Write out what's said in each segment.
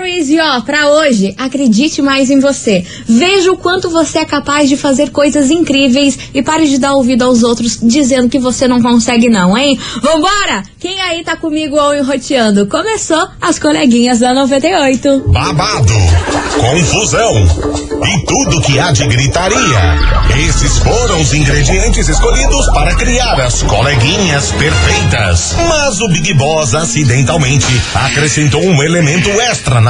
Cherries! E ó, pra hoje, acredite mais em você. Veja o quanto você é capaz de fazer coisas incríveis e pare de dar ouvido aos outros dizendo que você não consegue não, hein? Vambora! Quem aí tá comigo ou enroteando? Começou as coleguinhas da 98. Babado, confusão e tudo que há de gritaria. Esses foram os ingredientes escolhidos para criar as coleguinhas perfeitas. Mas o Big Boss acidentalmente acrescentou um elemento extra na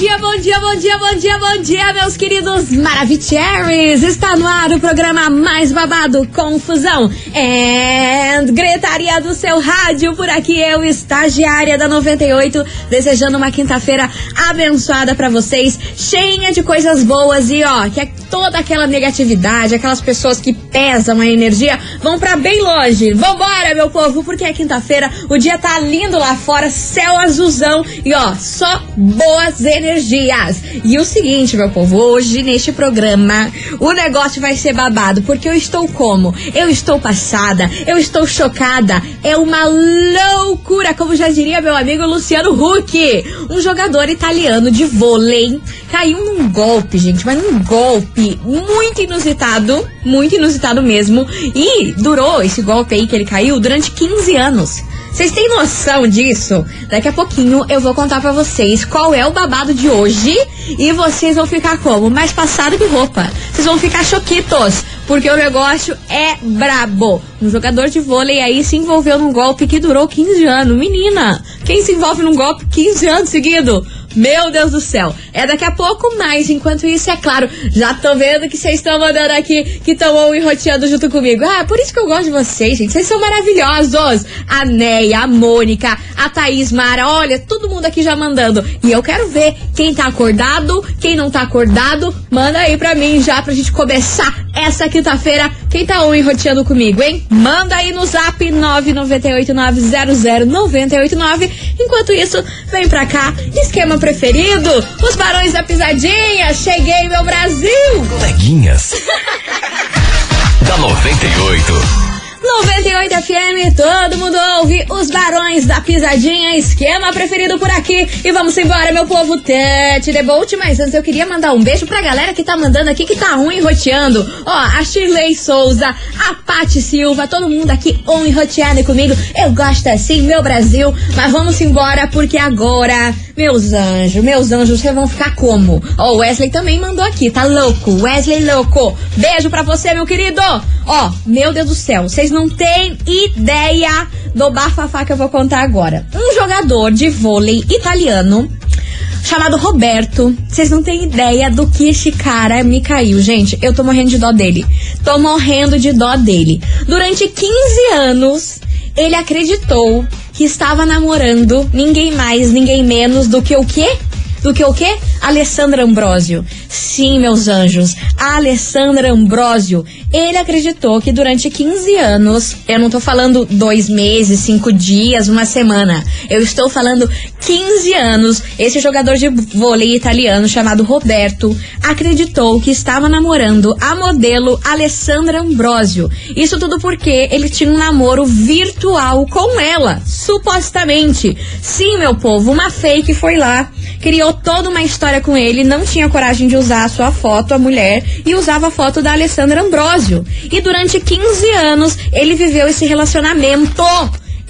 dia, bom dia, bom dia, bom dia, bom dia, meus queridos Maravicheries! Está no ar o programa mais babado, Confusão and Gritaria do seu rádio. Por aqui eu, estagiária da 98, desejando uma quinta-feira abençoada para vocês, cheia de coisas boas e ó, que é toda aquela negatividade, aquelas pessoas que pesam a energia, vão para bem longe. Vambora, meu povo, porque é quinta-feira, o dia tá lindo lá fora, céu azulzão e ó, só boas energias. E o seguinte, meu povo, hoje neste programa o negócio vai ser babado, porque eu estou como? Eu estou passada, eu estou chocada, é uma loucura, como já diria meu amigo Luciano Huck, um jogador italiano de vôlei, caiu num golpe, gente, mas num golpe muito inusitado, muito inusitado mesmo, e durou esse golpe aí que ele caiu durante 15 anos. Vocês têm noção disso? Daqui a pouquinho eu vou contar pra vocês qual é o babado de hoje e vocês vão ficar como? Mais passado que roupa. Vocês vão ficar choquitos, porque o negócio é brabo. Um jogador de vôlei aí se envolveu num golpe que durou 15 anos. Menina, quem se envolve num golpe 15 anos seguido? Meu Deus do céu. É daqui a pouco mais. Enquanto isso, é claro, já tô vendo que vocês estão mandando aqui que estão enroteando junto comigo. Ah, por isso que eu gosto de vocês, gente. Vocês são maravilhosos. A Neia, a Mônica, a Thaís Mara. Olha, todo mundo aqui já mandando. E eu quero ver quem tá acordado, quem não tá acordado. Manda aí pra mim já pra gente começar essa quinta-feira. Quem tá on enroteando comigo, hein? Manda aí no zap 998900989. Enquanto isso, vem pra cá. Esquema preferido, os Barões da Pisadinha. Cheguei, meu Brasil! Coleguinhas. da 98. 98 FM, todo mundo ouve os Barões da Pisadinha, esquema preferido por aqui. E vamos embora, meu povo, Tete Debolt. Mas antes eu queria mandar um beijo pra galera que tá mandando aqui, que tá ruim roteando. Ó, a Shirley Souza, a Pati Silva, todo mundo aqui on roteando comigo. Eu gosto assim, meu Brasil. Mas vamos embora, porque agora, meus anjos, meus anjos, vocês vão ficar como? Ó, o Wesley também mandou aqui, tá louco? Wesley louco. Beijo pra você, meu querido. Ó, meu Deus do céu, vocês não têm ideia do bafafá que eu vou contar agora. Um jogador de vôlei italiano chamado Roberto. Vocês não têm ideia do que esse cara me caiu, gente. Eu tô morrendo de dó dele. Tô morrendo de dó dele. Durante 15 anos, ele acreditou que estava namorando ninguém mais, ninguém menos do que o quê? Do que o quê? Alessandra Ambrosio. Sim, meus anjos, Alessandra Ambrosio. Ele acreditou que durante 15 anos, eu não tô falando dois meses, cinco dias, uma semana. Eu estou falando 15 anos. Esse jogador de vôlei italiano chamado Roberto acreditou que estava namorando a modelo Alessandra Ambrosio. Isso tudo porque ele tinha um namoro virtual com ela, supostamente. Sim, meu povo, uma fake foi lá, criou toda uma história com ele, não tinha coragem de usar a sua foto, a mulher, e usava a foto da Alessandra Ambrosio. E durante 15 anos ele viveu esse relacionamento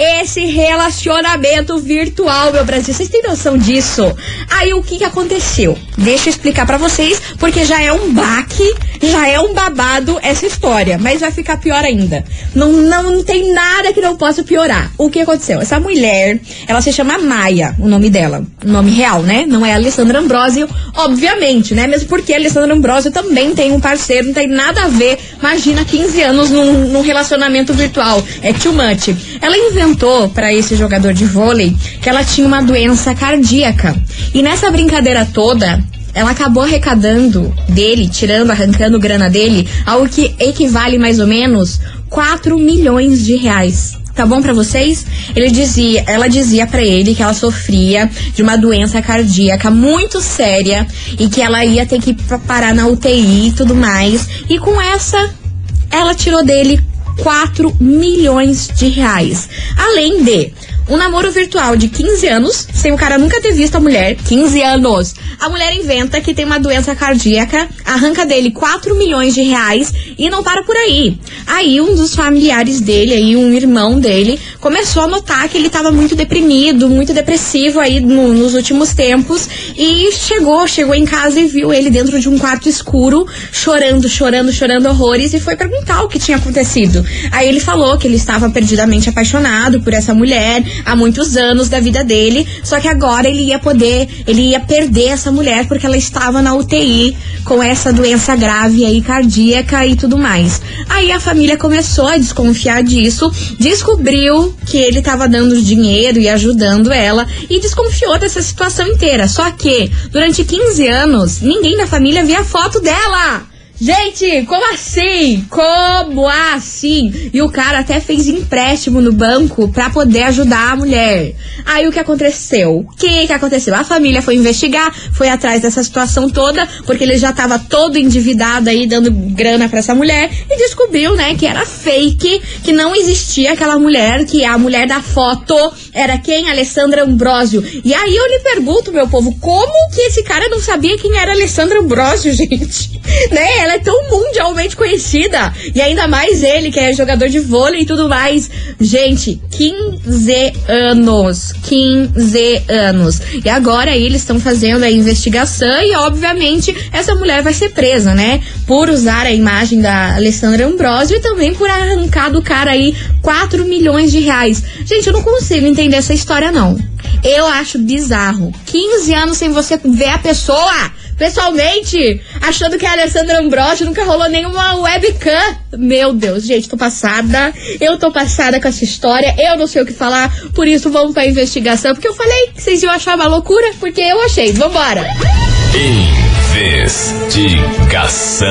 esse relacionamento virtual, meu Brasil. Vocês têm noção disso? Aí o que, que aconteceu? Deixa eu explicar para vocês, porque já é um baque, já é um babado essa história, mas vai ficar pior ainda. Não, não, não tem nada que não possa piorar. O que aconteceu? Essa mulher, ela se chama Maia, o nome dela. O nome real, né? Não é Alessandra Ambrosio, obviamente, né? Mesmo porque Alessandra Ambrosio também tem um parceiro, não tem nada a ver. Imagina 15 anos num, num relacionamento virtual. É too much. Ela inventou contou para esse jogador de vôlei que ela tinha uma doença cardíaca. E nessa brincadeira toda, ela acabou arrecadando dele, tirando, arrancando grana dele, algo que equivale mais ou menos 4 milhões de reais. Tá bom pra vocês? Ele dizia, ela dizia pra ele que ela sofria de uma doença cardíaca muito séria e que ela ia ter que parar na UTI e tudo mais. E com essa, ela tirou dele 4 milhões de reais. Além de um namoro virtual de 15 anos, sem o cara nunca ter visto a mulher. 15 anos. A mulher inventa que tem uma doença cardíaca, arranca dele 4 milhões de reais e não para por aí. Aí um dos familiares dele, aí um irmão dele, começou a notar que ele estava muito deprimido, muito depressivo aí no, nos últimos tempos e chegou, chegou em casa e viu ele dentro de um quarto escuro, chorando, chorando, chorando horrores e foi perguntar o que tinha acontecido. Aí ele falou que ele estava perdidamente apaixonado por essa mulher, há muitos anos da vida dele, só que agora ele ia poder, ele ia perder essa mulher porque ela estava na UTI com essa doença grave aí cardíaca e tudo mais. Aí a família começou a desconfiar disso, descobriu que ele estava dando dinheiro e ajudando ela e desconfiou dessa situação inteira. Só que durante 15 anos ninguém na família via foto dela. Gente, como assim? Como assim? E o cara até fez empréstimo no banco para poder ajudar a mulher. Aí o que aconteceu? O que, que aconteceu? A família foi investigar, foi atrás dessa situação toda, porque ele já tava todo endividado aí, dando grana para essa mulher, e descobriu, né, que era fake, que não existia aquela mulher, que a mulher da foto era quem? Alessandra Ambrosio. E aí eu lhe pergunto, meu povo, como que esse cara não sabia quem era Alessandra Ambrosio, gente? né? ela é tão mundialmente conhecida. E ainda mais ele, que é jogador de vôlei e tudo mais. Gente, 15 anos. 15 anos. E agora eles estão fazendo a investigação e, obviamente, essa mulher vai ser presa, né? Por usar a imagem da Alessandra Ambrosio e também por arrancar do cara aí 4 milhões de reais. Gente, eu não consigo entender essa história, não. Eu acho bizarro. 15 anos sem você ver a pessoa pessoalmente, achando que a Alessandra Ambrosio nunca rolou nenhuma webcam. Meu Deus, gente, tô passada. Eu tô passada com essa história. Eu não sei o que falar, por isso vamos pra investigação. Porque eu falei que vocês iam achar uma loucura, porque eu achei. Vambora! Investigação.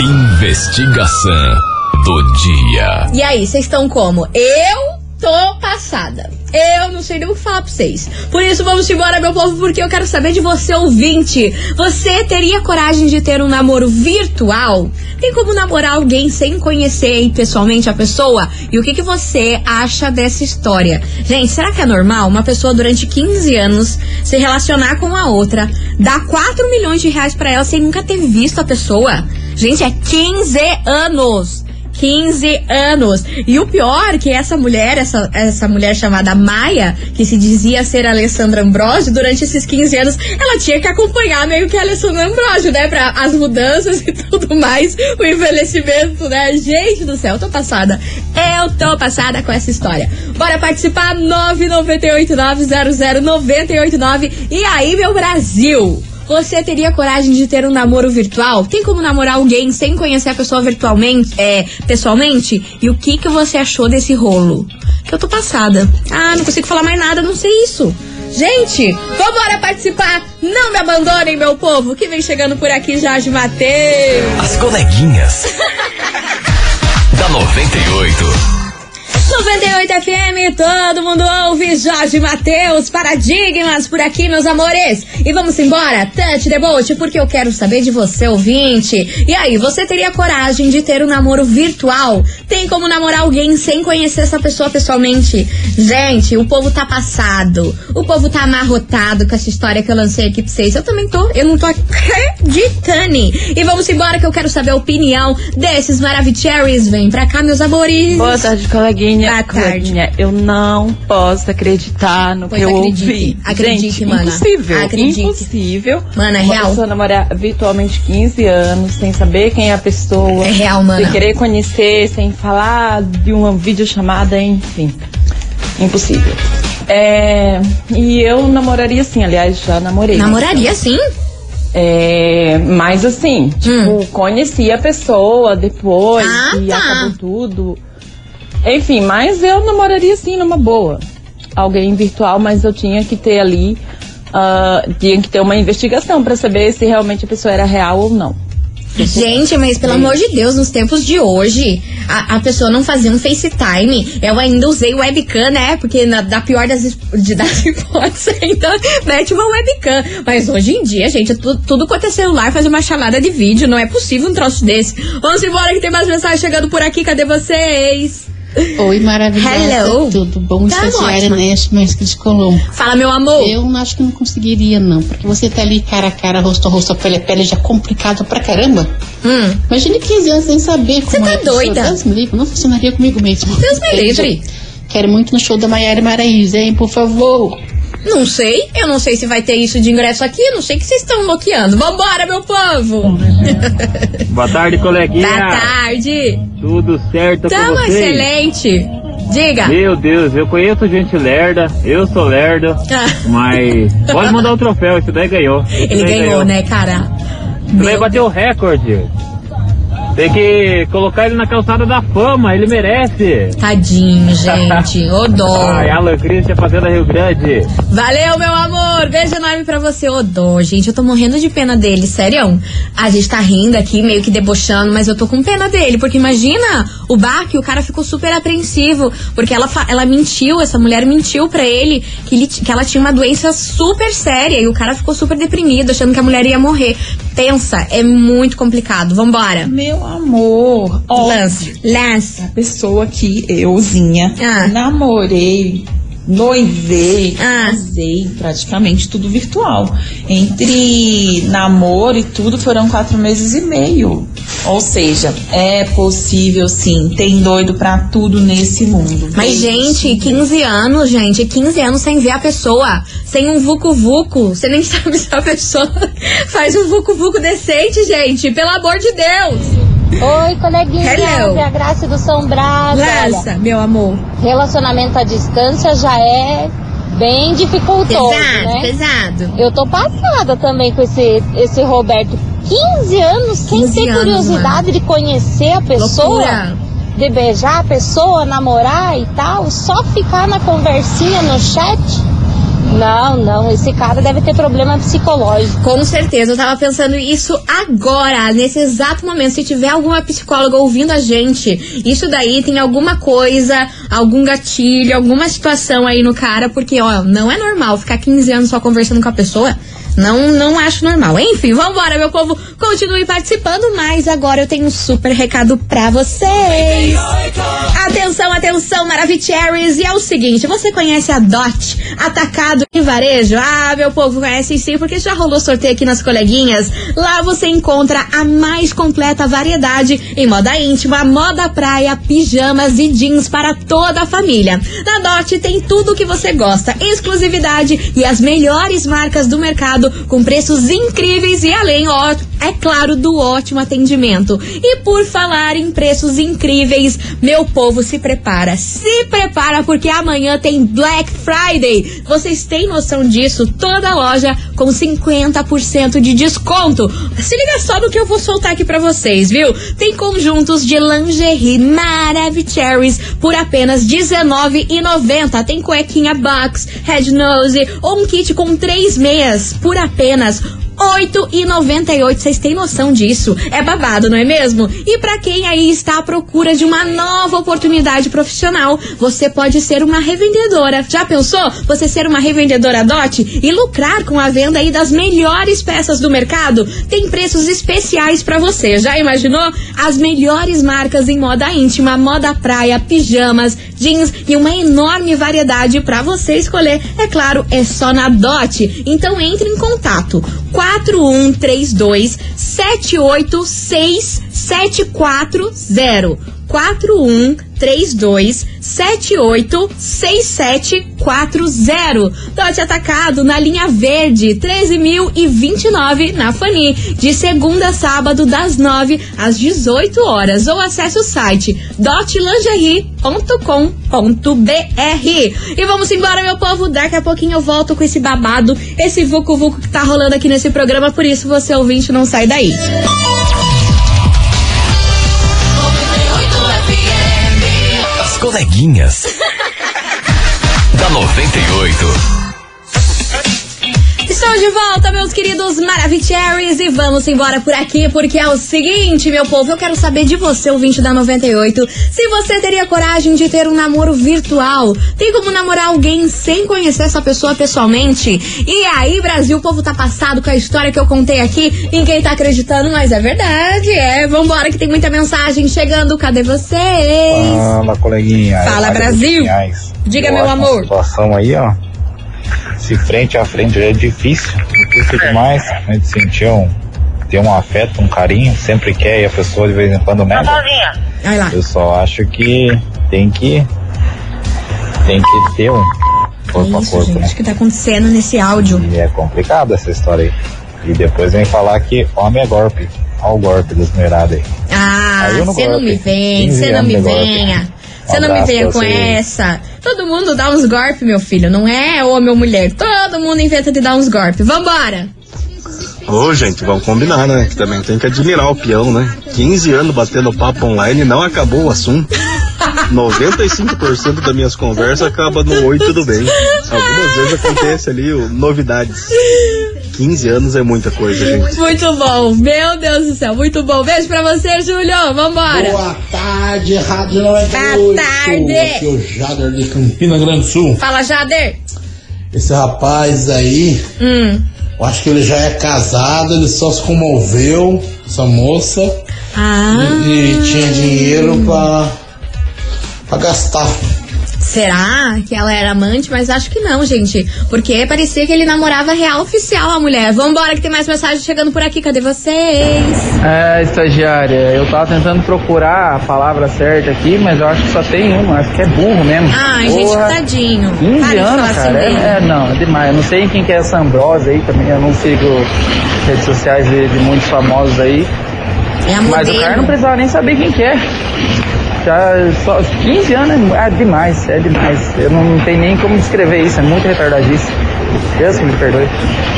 Investigação do dia. E aí, vocês estão como? Eu tô passada. Eu não sei nem o que falar pra vocês. Por isso, vamos embora, meu povo, porque eu quero saber de você, ouvinte. Você teria coragem de ter um namoro virtual? Tem como namorar alguém sem conhecer pessoalmente a pessoa? E o que, que você acha dessa história? Gente, será que é normal uma pessoa durante 15 anos se relacionar com a outra, dar 4 milhões de reais para ela sem nunca ter visto a pessoa? Gente, é 15 anos. 15 anos. E o pior que essa mulher, essa, essa mulher chamada Maia, que se dizia ser Alessandra Ambrosio, durante esses 15 anos, ela tinha que acompanhar meio que a Alessandra Ambrosio, né? Pra as mudanças e tudo mais, o envelhecimento, né? Gente do céu, tô passada. Eu tô passada com essa história. Bora participar? 998900989. E aí, meu Brasil? Você teria coragem de ter um namoro virtual? Tem como namorar alguém sem conhecer a pessoa virtualmente, é, pessoalmente? E o que que você achou desse rolo? Que eu tô passada. Ah, não consigo falar mais nada, não sei isso. Gente, vambora participar! Não me abandonem, meu povo, que vem chegando por aqui já de Mateus. As coleguinhas. da 98. 98 FM, todo mundo ouve Jorge Matheus, paradigmas por aqui, meus amores. E vamos embora, Touch Debote, porque eu quero saber de você, ouvinte. E aí, você teria coragem de ter um namoro virtual? Tem como namorar alguém sem conhecer essa pessoa pessoalmente? Gente, o povo tá passado. O povo tá amarrotado com essa história que eu lancei aqui pra vocês. Eu também tô, eu não tô acreditando. E vamos embora que eu quero saber a opinião desses Maravicheries. Vem pra cá, meus amores. Boa tarde, coleguinha. Boa tarde. eu não posso acreditar no pois que eu acredite. ouvi. Acredite, Gente, mana. Impossível. Acredite. Impossível. Mana, é uma real. pessoa namorar virtualmente 15 anos, sem saber quem é a pessoa. É real, mana. Sem querer conhecer, sem falar de uma videochamada, enfim. Impossível. É, e eu namoraria sim, aliás, já namorei. Namoraria sim? É, mas assim, tipo, conheci a pessoa depois Ah, e tá. acabou tudo. Enfim, mas eu namoraria sim numa boa. Alguém virtual, mas eu tinha que ter ali, ah, tinha que ter uma investigação pra saber se realmente a pessoa era real ou não. Gente, mas pelo amor de Deus, nos tempos de hoje, a, a pessoa não fazia um FaceTime. Eu ainda usei webcam, né? Porque na, da pior das, de, das hipóteses, ainda mete uma webcam. Mas hoje em dia, gente, tudo, tudo quanto é celular faz uma chamada de vídeo. Não é possível um troço desse. Vamos embora que tem mais mensagens chegando por aqui. Cadê vocês? Oi, maravilhosa. Hello. Tudo bom? Tá Estagiária. Neste, que de Colombo. Fala, meu amor. Eu não acho que não conseguiria, não. Porque você tá ali cara a cara, rosto a rosto, pele a pele, já complicado pra caramba. Hum, Imagine 15 anos sem saber como tá é doida? Deus me livre, não funcionaria comigo mesmo. Deus me livre. Quero muito no show da Maiara Maraíza, hein? Por favor. Não sei. Eu não sei se vai ter isso de ingresso aqui. Não sei o que vocês estão bloqueando. Vambora, meu povo. Boa tarde, coleguinha. Boa tarde. Tudo certo Tamo com vocês? excelente. Diga. Meu Deus, eu conheço gente lerda, eu sou lerda, Ah. mas pode mandar o troféu, esse daí ganhou. Esse Ele daí ganhou, né, cara? Meu bateu o recorde. Tem que colocar ele na calçada da fama, ele merece. Tadinho, gente. Ô dó. Ai, Alan Christian fazenda Rio Grande. Valeu, meu amor. Beijo enorme pra você. Ô dó, gente. Eu tô morrendo de pena dele, sério. A gente tá rindo aqui, meio que debochando, mas eu tô com pena dele. Porque imagina o Bach, o cara ficou super apreensivo. Porque ela, ela mentiu, essa mulher mentiu pra ele que, ele que ela tinha uma doença super séria. E o cara ficou super deprimido, achando que a mulher ia morrer. Pensa, é muito complicado. Vambora. Meu amor, ó, Lance. Lance. a pessoa que euzinha Ah. namorei, noivei, Ah. casei, praticamente tudo virtual. Entre namoro e tudo foram quatro meses e meio. Ou seja, é possível sim, tem doido pra tudo nesse mundo. Mas, gente, 15 anos, gente, 15 anos sem ver a pessoa, sem um vucu-vucu. Você nem sabe se a pessoa faz um vucu-vucu decente, gente. Pelo amor de Deus. Oi, coleguinha, Hello. é a Graça do São Brás. Olha, Lança, meu amor. relacionamento à distância já é bem dificultoso, Pesado, né? pesado. Eu tô passada também com esse, esse Roberto. 15 anos sem 15 ter anos, curiosidade de conhecer a pessoa, Loucura. de beijar a pessoa, namorar e tal, só ficar na conversinha no chat. Não, não, esse cara deve ter problema psicológico. Com certeza, eu tava pensando isso agora, nesse exato momento. Se tiver alguma psicóloga ouvindo a gente, isso daí tem alguma coisa, algum gatilho, alguma situação aí no cara, porque, ó, não é normal ficar 15 anos só conversando com a pessoa. Não, não acho normal. Enfim, vambora, meu povo. Continue participando, mas agora eu tenho um super recado pra vocês. Canção Maravicheries. E é o seguinte: você conhece a DOT, Atacado e Varejo? Ah, meu povo, conhece sim, porque já rolou sorteio aqui nas coleguinhas. Lá você encontra a mais completa variedade em moda íntima, moda praia, pijamas e jeans para toda a família. Na DOT tem tudo o que você gosta, exclusividade e as melhores marcas do mercado com preços incríveis e além, ó, é claro, do ótimo atendimento. E por falar em preços incríveis, meu povo, se prepara se prepara porque amanhã tem Black Friday. Vocês têm noção disso? Toda loja com 50% de desconto. Se liga só no que eu vou soltar aqui pra vocês, viu? Tem conjuntos de lingerie Maravicheries por apenas R$19,90. Tem cuequinha box, head nose ou um kit com três meias por apenas 8,98. Vocês têm noção disso? É babado, não é mesmo? E pra quem aí está à procura de uma nova oportunidade profissional, você pode ser uma revendedora. Já pensou? Você ser uma revendedora DOT e lucrar com a venda aí das melhores peças do mercado? Tem preços especiais pra você. Já imaginou? As melhores marcas em moda íntima, moda praia, pijamas, jeans e uma enorme variedade pra você escolher. É claro, é só na DOT. Então entre em contato. 4132 786 740 4132 786740. Dote Atacado na linha verde 13.029 na Fani, de segunda a sábado das 9 às 18 horas ou acesse o site dotlingerie.com.br. E vamos embora, meu povo, daqui a pouquinho eu volto com esse babado, esse vucu vucu que tá rolando aqui nesse programa, por isso você ouvinte não sai daí. As coleguinhas. da 98. Estamos de volta, meus queridos Maravicheries, e vamos embora por aqui, porque é o seguinte, meu povo, eu quero saber de você, ouvinte da 98, se você teria coragem de ter um namoro virtual. Tem como namorar alguém sem conhecer essa pessoa pessoalmente? E aí, Brasil, o povo tá passado com a história que eu contei aqui, ninguém tá acreditando, mas é verdade, é. Vambora que tem muita mensagem chegando, cadê vocês? Fala, coleguinha. Fala, Brasil. Diga, Eu meu amor. Situação aí, ó. Se frente a frente já é difícil, difícil demais. A gente sentir um, ter um afeto, um carinho, sempre quer e a pessoa de vez em quando nega. Vai lá. Eu só acho que tem que tem que ter um corpo a Isso, corpo, gente, né? o que tá acontecendo nesse áudio? E é complicado essa história aí. E depois vem falar que homem é golpe. Olha o golpe dos meirados aí. Ah, você não me vem, 15 você não me venha. Um Você não me venha com essa. Todo mundo dá uns golpes, meu filho. Não é homem ou mulher. Todo mundo inventa de dar uns golpes. Vambora! Ô, gente, vamos combinar, né? Que também tem que admirar o peão, né? 15 anos batendo papo online e não acabou o assunto. 95% das minhas conversas acaba no oi, tudo bem. Algumas vezes acontece ali o, novidades. 15 anos é muita coisa, gente. Muito bom. Meu Deus do céu, muito bom. Beijo pra você, Júlio. Vambora. Boa tarde, Rádio 98. Boa tarde. Aqui é o Jader de Campina Grande do Sul. Fala, Jader. Esse rapaz aí, Hum. eu acho que ele já é casado, ele só se comoveu, essa moça, Ah. e, e tinha dinheiro pra, pra gastar. Será que ela era amante? Mas acho que não, gente. Porque parecia que ele namorava real oficial a mulher. Vambora que tem mais mensagem chegando por aqui. Cadê vocês? É, estagiária, eu tava tentando procurar a palavra certa aqui, mas eu acho que só tem uma, acho que é burro mesmo. Ai, gente, tadinho. 15 Para de falar anos, assim cara. dele. é, é, não, é demais. Eu não sei quem que é essa Ambrose aí também, eu não sigo redes sociais de, de muitos famosos aí. É a mas o cara não precisava nem saber quem que é. Já só 15 anos é, demais, é demais. Eu não tenho nem como descrever isso, é muito retardadíssimo. Deus que me perdoe.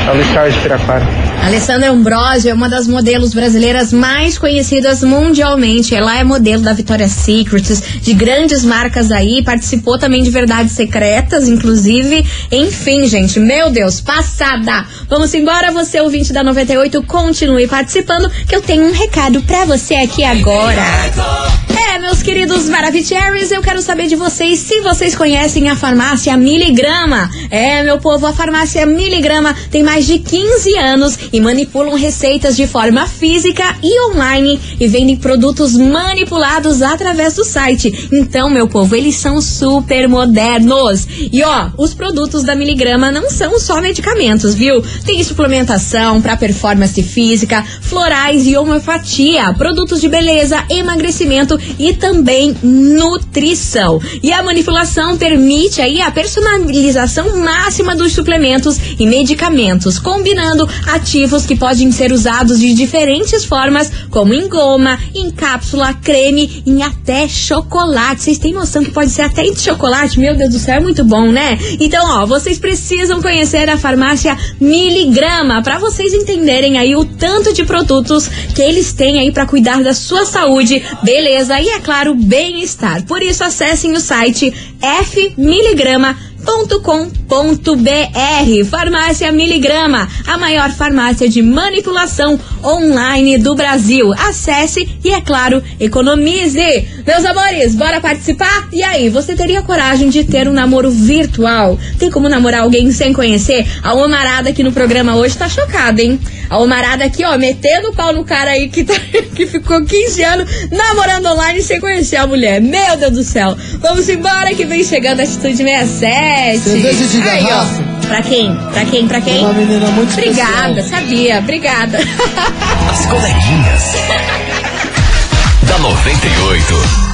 É o Luiz Carlos de Piraquara. Alessandra Ambrosio é uma das modelos brasileiras mais conhecidas mundialmente. Ela é modelo da Victoria's Secret, de grandes marcas aí, participou também de Verdades Secretas, inclusive. Enfim, gente, meu Deus, passada! Vamos embora, você ouvinte da 98, continue participando, que eu tenho um recado pra você aqui agora. É, meus queridos Maravicheries, eu quero saber de vocês se vocês conhecem a farmácia Miligrama. É, meu povo, a farmácia Miligrama tem mais de 15 anos e manipulam receitas de forma física e online e vendem produtos manipulados através do site. Então, meu povo, eles são super modernos. E ó, os produtos da Miligrama não são só medicamentos, viu? Tem suplementação para performance física, florais e homeopatia, produtos de beleza, emagrecimento e também nutrição. E a manipulação permite aí a personalização máxima dos suplementos e medicamentos, combinando ativos que podem ser usados de diferentes formas, como em goma, em cápsula, creme, em até chocolate. Vocês têm noção que pode ser até de chocolate? Meu Deus do céu, é muito bom, né? Então, ó, vocês precisam conhecer a farmácia Miligrama para vocês entenderem aí o tanto de produtos que eles têm aí para cuidar da sua saúde, beleza e é claro, bem-estar. Por isso acessem o site fmiligrama .com.br Farmácia Miligrama, a maior farmácia de manipulação online do Brasil. Acesse e, é claro, economize. Meus amores, bora participar? E aí, você teria coragem de ter um namoro virtual? Tem como namorar alguém sem conhecer? A Omarada aqui no programa hoje tá chocada, hein? A Omarada aqui, ó, metendo o pau no cara aí que, tá, que ficou 15 anos namorando online sem conhecer a mulher. Meu Deus do céu. Vamos embora que vem chegando a Atitude 67. Cerveja de Aí, ó. Pra quem? Pra quem? Pra quem? Uma menina muito Obrigada, especial. sabia. Obrigada. As coleguinhas. da 98.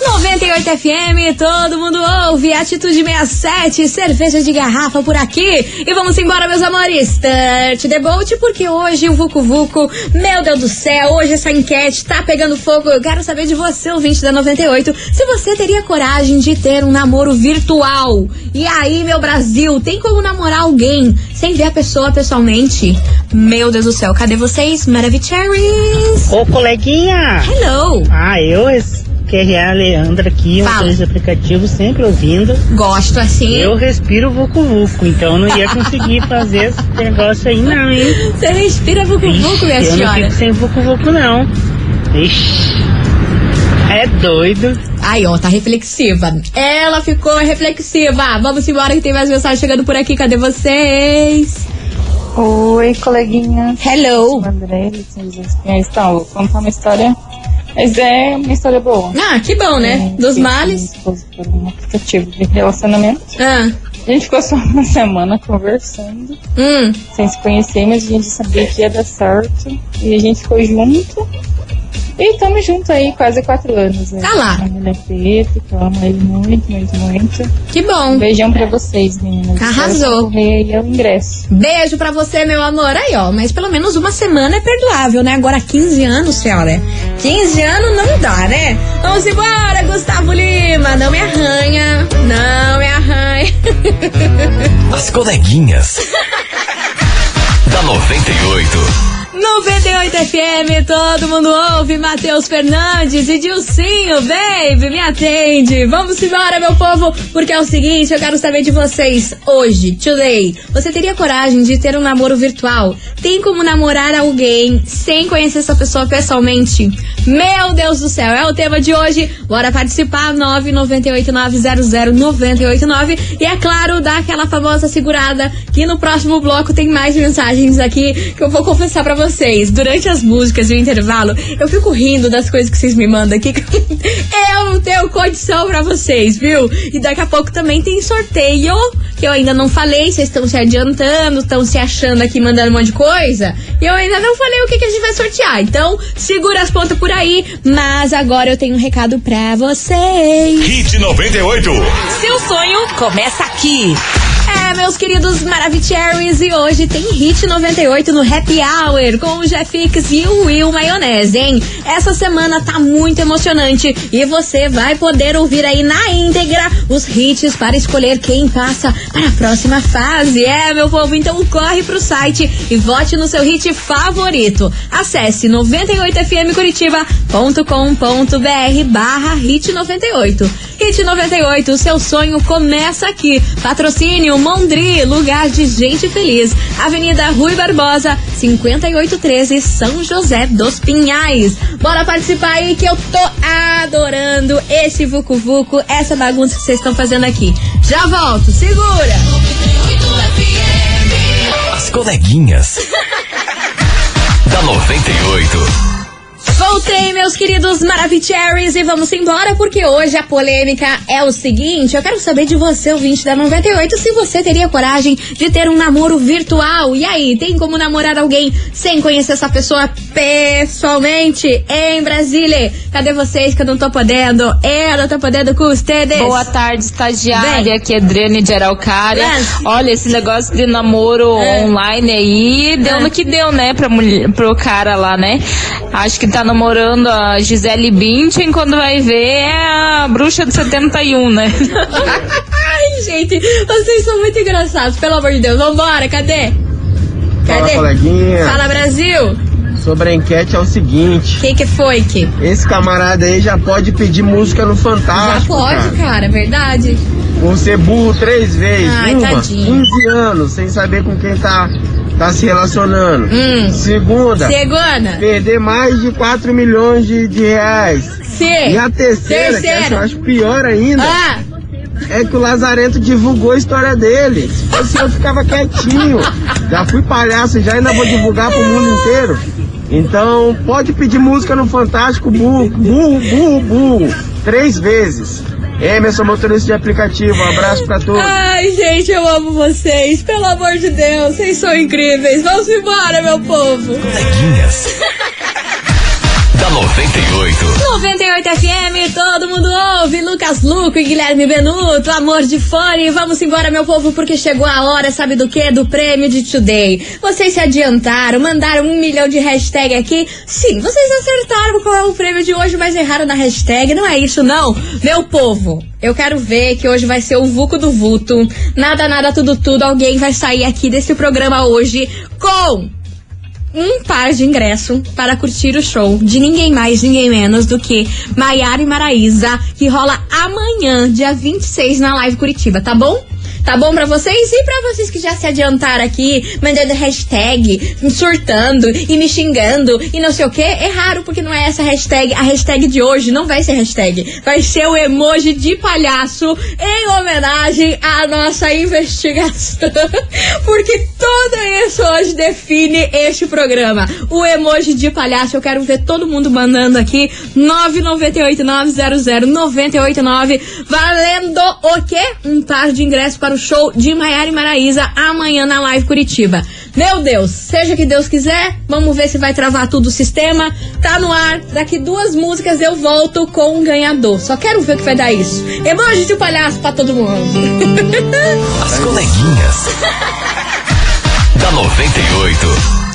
98 FM, todo mundo ouve. Atitude 67, cerveja de garrafa por aqui. E vamos embora, meus amores. Start the boat, porque hoje o Vucu Vucu, meu Deus do céu, hoje essa enquete tá pegando fogo. Eu quero saber de você, ouvinte da 98, se você teria coragem de ter um namoro virtual. E aí, meu Brasil, tem como namorar alguém sem ver a pessoa pessoalmente? Meu Deus do céu, cadê vocês? Maravicheries? Ô, coleguinha! Hello! Ah, eu, que é a Leandra aqui, Fala. um dos aplicativos, sempre ouvindo. Gosto assim. Eu respiro Vucu Vucu, então não ia conseguir fazer esse negócio aí não, hein? Você respira Vucu Vucu, minha eu não senhora? fico sem Vucu Vucu não. Ixi, é doido. Aí, ó, tá reflexiva. Ela ficou reflexiva. Vamos embora que tem mais mensagem chegando por aqui. Cadê vocês? Oi, coleguinha. Hello. André, então, vou contar uma história. Mas é uma história boa. Ah, que bom, né? É, Dos males. um aplicativo de relacionamento. Ah. A gente ficou só uma semana conversando. Hum. Sem se conhecer, mas a gente sabia que ia dar certo. E a gente ficou junto. E estamos juntos aí quase quatro anos. Né? Tá lá. A mulher preto, que eu amo ele muito, muito, muito. Que bom. Um beijão pra vocês, meninas. Arrasou. Aí é o ingresso. Beijo pra você, meu amor. Aí, ó, mas pelo menos uma semana é perdoável, né? Agora 15 anos, senhora. 15 anos não dá, né? Vamos embora, Gustavo Lima. Não me arranha. Não me arranha. As coleguinhas. da 98. 98 FM, todo mundo ouve. Matheus Fernandes e Dilcinho, baby, me atende. Vamos embora, meu povo, porque é o seguinte, eu quero saber de vocês hoje, today. Você teria coragem de ter um namoro virtual? Tem como namorar alguém sem conhecer essa pessoa pessoalmente? Meu Deus do céu, é o tema de hoje. Bora participar, 998900989. E é claro, dá aquela famosa segurada que no próximo bloco tem mais mensagens aqui que eu vou confessar pra vocês. Durante as músicas e o intervalo, eu fico rindo das coisas que vocês me mandam aqui. que eu não tenho condição pra vocês, viu? E daqui a pouco também tem sorteio que eu ainda não falei. Vocês estão se adiantando, estão se achando aqui mandando um monte de coisa. E eu ainda não falei o que, que a gente vai sortear. Então, segura as pontas por aí. Mas agora eu tenho um recado pra vocês. Hit 98. Seu sonho começa aqui. É, meus queridos Maravicheries, e hoje tem Hit 98 no Happy Hour com o Jeffix e o Will Maionese, hein? Essa semana tá muito emocionante e você vai poder ouvir aí na íntegra os hits para escolher quem passa para a próxima fase. É, meu povo, então corre pro site e vote no seu hit favorito. Acesse 98fmcuritiba.com.br barra Hit 98. Hit 98, o seu sonho começa aqui. Patrocínio Mondri, lugar de gente feliz. Avenida Rui Barbosa, 5813, São José dos Pinhais. Bora participar aí que eu tô adorando esse Vucu Vucu, essa bagunça que vocês estão fazendo aqui. Já volto, segura! As coleguinhas. da 98. Voltei, meus queridos Maravicheries, e vamos embora porque hoje a polêmica é o seguinte: eu quero saber de você, ouvinte da 98, se você teria coragem de ter um namoro virtual. E aí, tem como namorar alguém sem conhecer essa pessoa pessoalmente em Brasília? Cadê vocês que eu não tô podendo? Eu não tô podendo com ustedes. Boa tarde, estagiária. Bem. Aqui é Adriane de Araucária. Mas- Olha, esse negócio de namoro É. online aí deu É. no que deu, né? Pra mulher, pro cara lá, né? Acho que tá namorando a Gisele Bündchen, quando vai ver é a bruxa de 71, né? Ai, gente, vocês são muito engraçados, pelo amor de Deus. Vambora, cadê? Fala, Cadê? coleguinha. Fala, Brasil. Sobre a enquete é o seguinte. Quem que foi que? Esse camarada aí já pode pedir música no Já Fantástico. pode, cara. cara, é verdade. Você burro três vezes. Ai, Uma, tadinho. 15 anos, sem saber com quem tá, tá se relacionando. Hum. Segunda, Segunda. perder mais de 4 milhões de, de reais. Sim. E a terceira, que eu acho pior ainda, Ah, é que o Lazarento divulgou a história dele. Se fosse eu, ficava quietinho. Já fui palhaço, já ainda vou divulgar pro mundo inteiro. Então, pode pedir música no Fantástico, burro, burro, burro, burro. Três vezes. Emerson, motorista de aplicativo, um abraço pra todos. Ai, gente, eu amo vocês. Pelo amor de Deus, vocês são incríveis. Vamos embora, meu povo. Coleguinhas. da 98. 98 FM, todo mundo ouve. Lucas Luco e Guilherme Benuto, amor de fone. Vamos embora, meu povo, porque chegou a hora, sabe do que? Do prêmio de Today. Vocês se adiantaram, mandaram um milhão de hashtag aqui. Sim, vocês acertaram qual é o prêmio de hoje, mas erraram na hashtag. Não é isso, não. Meu povo, eu quero ver que hoje vai ser o Vuco do Vuto. Nada, nada, tudo, tudo. Alguém vai sair aqui desse programa hoje com um par de ingresso para curtir o show de ninguém mais, ninguém menos do que Maiara e Maraísa, que rola amanhã, dia 26, na Live Curitiba, tá bom? Tá bom pra vocês? E pra vocês que já se adiantaram aqui, mandando hashtag, surtando e me xingando e não sei o que, é raro porque não é essa hashtag. A hashtag de hoje não vai ser hashtag, vai ser o emoji de palhaço em homenagem à nossa investigação. porque tudo isso hoje define este programa. O emoji de palhaço, eu quero ver todo mundo mandando aqui 998900989 valendo o quê? Um par de ingressos para o show de Maiara e Maraísa amanhã na Live Curitiba. Meu Deus, seja que Deus quiser, vamos ver se vai travar tudo o sistema. Tá no ar, daqui duas músicas eu volto com um ganhador. Só quero ver o que vai dar isso. Emoji de palhaço pra todo mundo. As coleguinhas. da 98.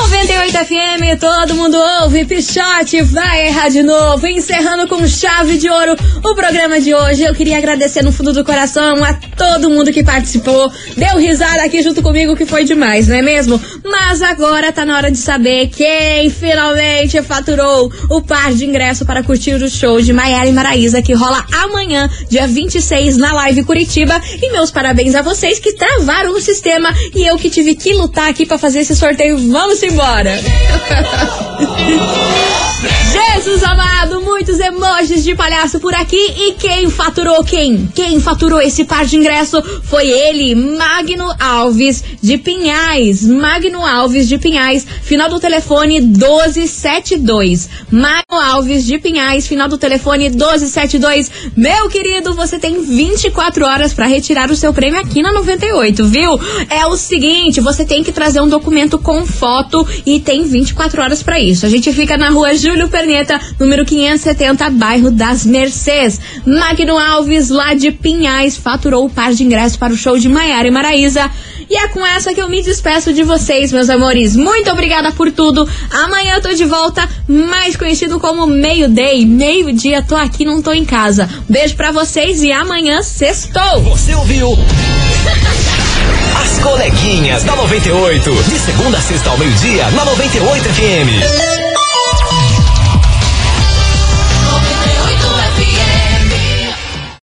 98 FM, todo mundo ouve, Pichote vai errar de novo, encerrando com chave de ouro o programa de hoje. Eu queria agradecer no fundo do coração a todo mundo que participou, deu risada aqui junto comigo, que foi demais, não é mesmo? Mas agora tá na hora de saber quem finalmente faturou o par de ingresso para curtir o show de Maiara e Maraísa, que rola amanhã, dia 26, na Live Curitiba. E meus parabéns a vocês que travaram o sistema e eu que tive que lutar aqui para fazer esse sorteio. Vamos embora! Jesus amado, muitos emojis de palhaço por aqui. E quem faturou quem? Quem faturou esse par de ingresso foi ele, Magno Alves de Pinhais. Magno Alves de Pinhais, final do telefone 1272. Magno Alves de Pinhais, final do telefone 1272. Meu querido, você tem 24 horas para retirar o seu prêmio aqui na 98, viu? É o seguinte, você tem que trazer um documento com foto e tem 24 horas para isso. A gente fica na rua Júlio Perneta, número 570, bairro das Mercês. Magno Alves, lá de Pinhais, faturou o par de ingressos para o show de Maiara e Maraísa. E é com essa que eu me despeço de vocês, meus amores. Muito obrigada por tudo. Amanhã eu tô de volta, mais conhecido como meio-day. Meio-dia, tô aqui, não tô em casa. Beijo pra vocês e amanhã sextou. Você ouviu? As coleguinhas da 98. De segunda a sexta ao meio-dia, na 98 FM.